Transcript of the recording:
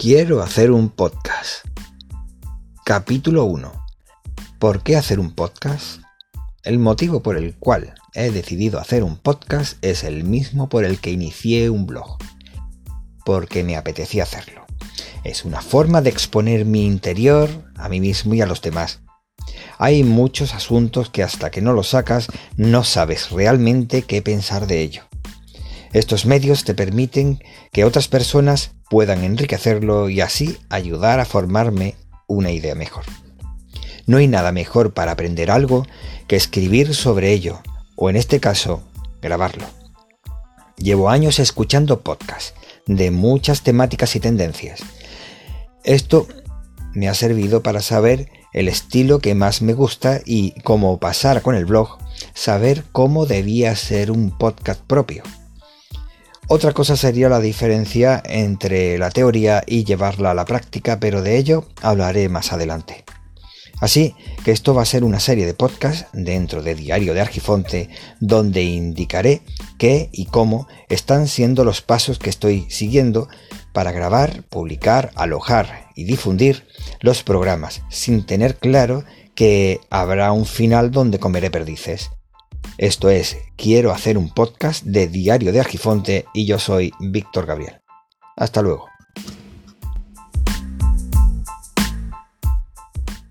Quiero hacer un podcast. Capítulo 1. ¿Por qué hacer un podcast? El motivo por el cual he decidido hacer un podcast es el mismo por el que inicié un blog. Porque me apetecía hacerlo. Es una forma de exponer mi interior a mí mismo y a los demás. Hay muchos asuntos que hasta que no los sacas no sabes realmente qué pensar de ello. Estos medios te permiten que otras personas puedan enriquecerlo y así ayudar a formarme una idea mejor. No hay nada mejor para aprender algo que escribir sobre ello, o en este caso, grabarlo. Llevo años escuchando podcasts de muchas temáticas y tendencias. Esto me ha servido para saber el estilo que más me gusta y, como pasar con el blog, saber cómo debía ser un podcast propio. Otra cosa sería la diferencia entre la teoría y llevarla a la práctica, pero de ello hablaré más adelante. Así que esto va a ser una serie de podcasts dentro de Diario de Argifonte donde indicaré qué y cómo están siendo los pasos que estoy siguiendo para grabar, publicar, alojar y difundir los programas sin tener claro que habrá un final donde comeré perdices. Esto es, quiero hacer un podcast de Diario de Argifonte y yo soy Víctor Gabriel. Hasta luego.